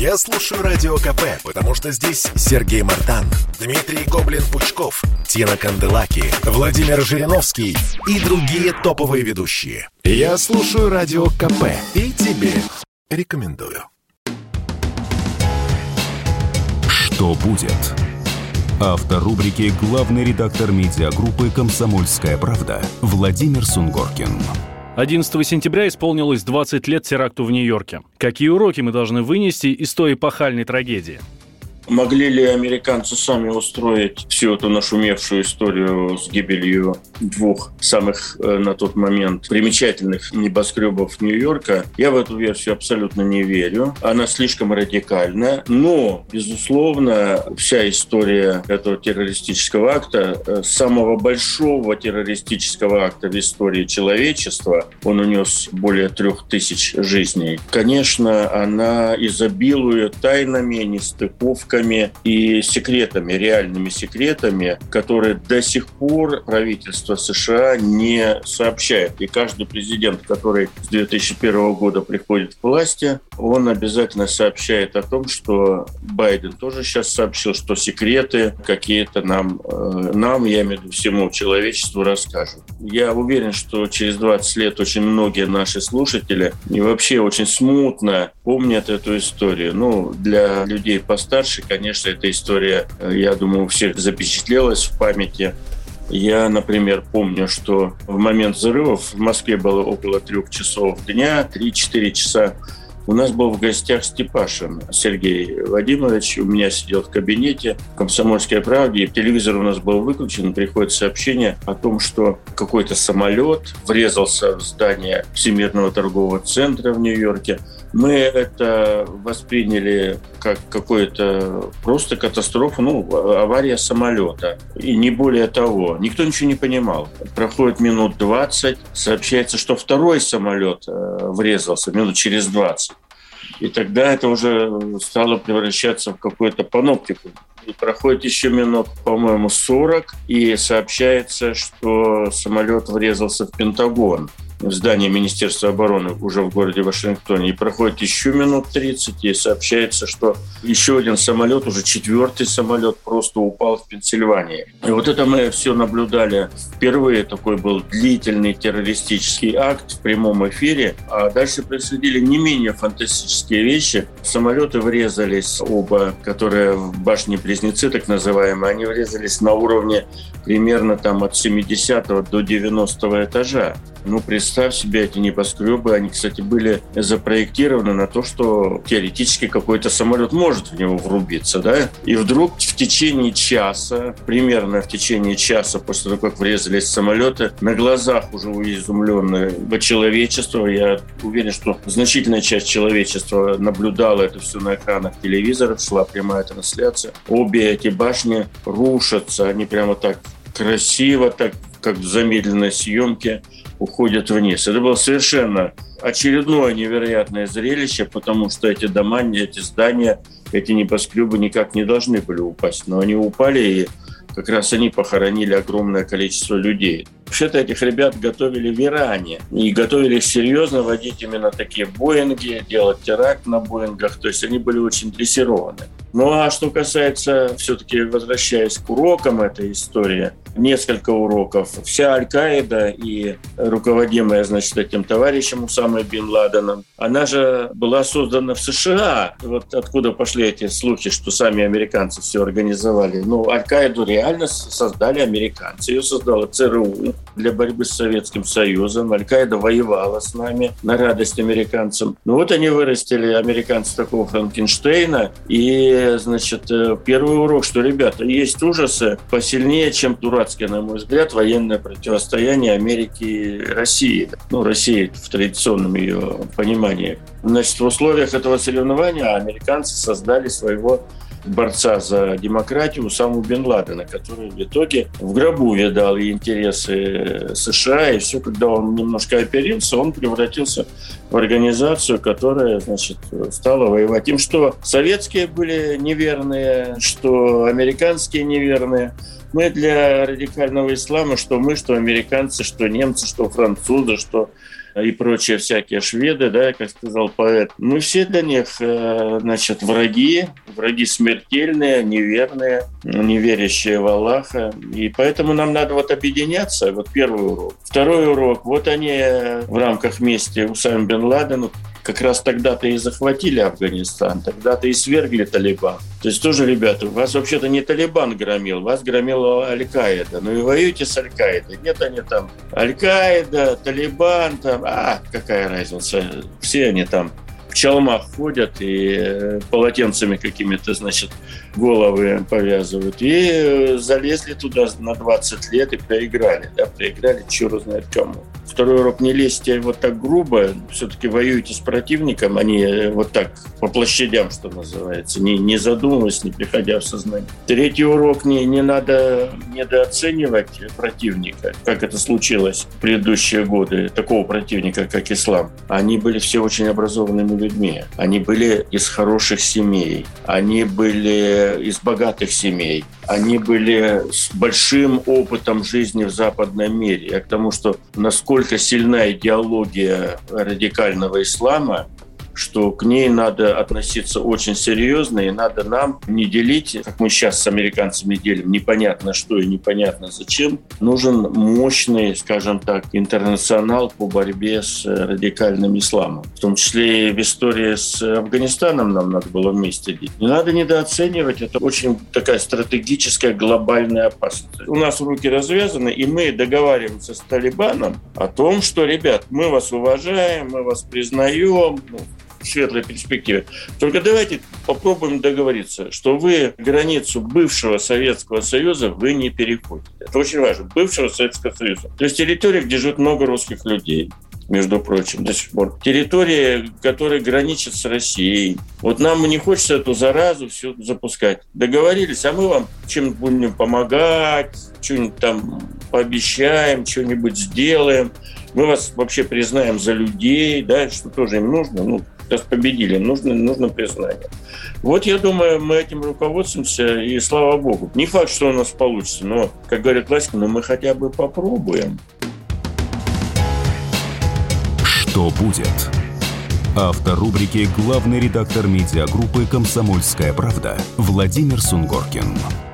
Я слушаю Радио КП, потому что здесь Сергей Мартан, Дмитрий Гоблин-Пучков, Тина Канделаки, Владимир Жириновский и другие топовые ведущие. Я слушаю Радио КП и тебе рекомендую. Что будет? Автор рубрики «Главный редактор медиагруппы «Комсомольская правда» Владимир Сунгоркин. 11 сентября исполнилось 20 лет теракту в Нью-Йорке. Какие уроки мы должны вынести из той эпохальной трагедии? Могли ли американцы сами устроить всю эту нашумевшую историю с гибелью двух самых э, на тот момент примечательных небоскребов Нью-Йорка? Я в эту версию абсолютно не верю. Она слишком радикальна. Но, безусловно, вся история этого террористического акта, э, самого большого террористического акта в истории человечества, он унес более трех тысяч жизней. Конечно, она изобилует тайнами, нестыковками, фишками и секретами, реальными секретами, которые до сих пор правительство США не сообщает. И каждый президент, который с 2001 года приходит к власти, он обязательно сообщает о том, что Байден тоже сейчас сообщил, что секреты какие-то нам, э, нам, я имею в виду всему человечеству, расскажут. Я уверен, что через 20 лет очень многие наши слушатели и вообще очень смутно помнят эту историю. Ну, для людей постарше, конечно, эта история, э, я думаю, у всех запечатлелась в памяти. Я, например, помню, что в момент взрывов в Москве было около трех часов дня, 3-4 часа. У нас был в гостях Степашин Сергей Вадимович. У меня сидел в кабинете «Комсомольской правде». Телевизор у нас был выключен. Приходит сообщение о том, что какой-то самолет врезался в здание Всемирного торгового центра в Нью-Йорке – мы это восприняли как какую-то просто катастрофу, ну, авария самолета. И не более того. Никто ничего не понимал. Проходит минут 20, сообщается, что второй самолет э, врезался минут через 20. И тогда это уже стало превращаться в какой-то паноптику. И проходит еще минут, по-моему, 40, и сообщается, что самолет врезался в Пентагон в здании Министерства обороны уже в городе Вашингтоне. И проходит еще минут 30, и сообщается, что еще один самолет, уже четвертый самолет, просто упал в Пенсильвании. И вот это мы все наблюдали впервые. Такой был длительный террористический акт в прямом эфире. А дальше происходили не менее фантастические вещи. Самолеты врезались оба, которые в башне Близнецы, так называемые, они врезались на уровне примерно там от 70 до 90 этажа. Ну, представь себе эти небоскребы. Они, кстати, были запроектированы на то, что теоретически какой-то самолет может в него врубиться, да? И вдруг в течение часа, примерно в течение часа после того, как врезались самолеты, на глазах уже у изумленного человечества, я уверен, что значительная часть человечества наблюдала это все на экранах телевизоров, шла прямая трансляция. Обе эти башни рушатся, они прямо так красиво, так как в замедленной съемке уходят вниз. Это было совершенно очередное невероятное зрелище, потому что эти дома, эти здания, эти небоскребы никак не должны были упасть. Но они упали, и как раз они похоронили огромное количество людей. Вообще-то этих ребят готовили в Иране. И готовили серьезно водить именно такие Боинги, делать теракт на Боингах. То есть они были очень дрессированы. Ну а что касается, все-таки возвращаясь к урокам этой истории, несколько уроков. Вся Аль-Каида и руководимая, значит, этим товарищем Усамой Бен Ладеном, она же была создана в США. Вот откуда пошли эти слухи, что сами американцы все организовали. Ну, Аль-Каиду реально создали американцы. Ее создала ЦРУ для борьбы с Советским Союзом. Аль-Каида воевала с нами на радость американцам. Ну вот они вырастили американцев такого Франкенштейна. И, значит, э, первый урок, что, ребята, есть ужасы посильнее, чем дурацкое, на мой взгляд, военное противостояние Америки и России. Ну, России в традиционном ее понимании. Значит, в условиях этого соревнования американцы создали своего борца за демократию Усаму Бен Ладена, который в итоге в гробу видал и интересы США, и все, когда он немножко оперился, он превратился в организацию, которая, значит, стала воевать. Им что советские были неверные, что американские неверные. Мы для радикального ислама, что мы, что американцы, что немцы, что французы, что и прочие всякие шведы, да, как сказал поэт. Мы все для них, э, значит, враги, враги смертельные, неверные, не верящие в Аллаха. И поэтому нам надо вот объединяться. Вот первый урок. Второй урок. Вот они в рамках мести Усам бен Ладену как раз тогда-то и захватили Афганистан, тогда-то и свергли Талибан. То есть тоже, ребята, вас вообще-то не Талибан громил, вас громила Аль-Каида. Ну и воюете с Аль-Каидой. Нет, они там Аль-Каида, Талибан, там, а, какая разница. Все они там в чалмах ходят и э, полотенцами какими-то, значит, головы повязывают. И э, залезли туда на 20 лет и проиграли. Да, проиграли, черт знает кому. Второй урок, не лезьте вот так грубо, все-таки воюете с противником, а не э, вот так по площадям, что называется, не, не задумываясь, не приходя в сознание. Третий урок, не, не надо недооценивать противника, как это случилось в предыдущие годы, такого противника, как ислам. Они были все очень образованными людьми, они были из хороших семей, они были из богатых семей, они были с большим опытом жизни в западном мире. Я к тому, что насколько сильна идеология радикального ислама, что к ней надо относиться очень серьезно, и надо нам не делить, как мы сейчас с американцами делим, непонятно что и непонятно зачем. Нужен мощный, скажем так, интернационал по борьбе с радикальным исламом. В том числе и в истории с Афганистаном нам надо было вместе делать. Не надо недооценивать, это очень такая стратегическая глобальная опасность. У нас руки развязаны, и мы договариваемся с Талибаном о том, что, ребят, мы вас уважаем, мы вас признаем, ну, светлой перспективе. Только давайте попробуем договориться, что вы границу бывшего Советского Союза вы не переходите. Это очень важно. Бывшего Советского Союза. То есть территория, где живет много русских людей между прочим, до сих пор. Территория, которая граничит с Россией. Вот нам не хочется эту заразу все запускать. Договорились, а мы вам чем будем помогать, что-нибудь там пообещаем, что-нибудь сделаем. Мы вас вообще признаем за людей, да, что тоже им нужно. Ну, сейчас победили, нужно, нужно признание. Вот я думаю, мы этим руководствуемся, и слава богу. Не факт, что у нас получится, но, как говорит Ласька, но мы хотя бы попробуем. Что будет? Автор рубрики «Главный редактор медиагруппы «Комсомольская правда» Владимир Сунгоркин.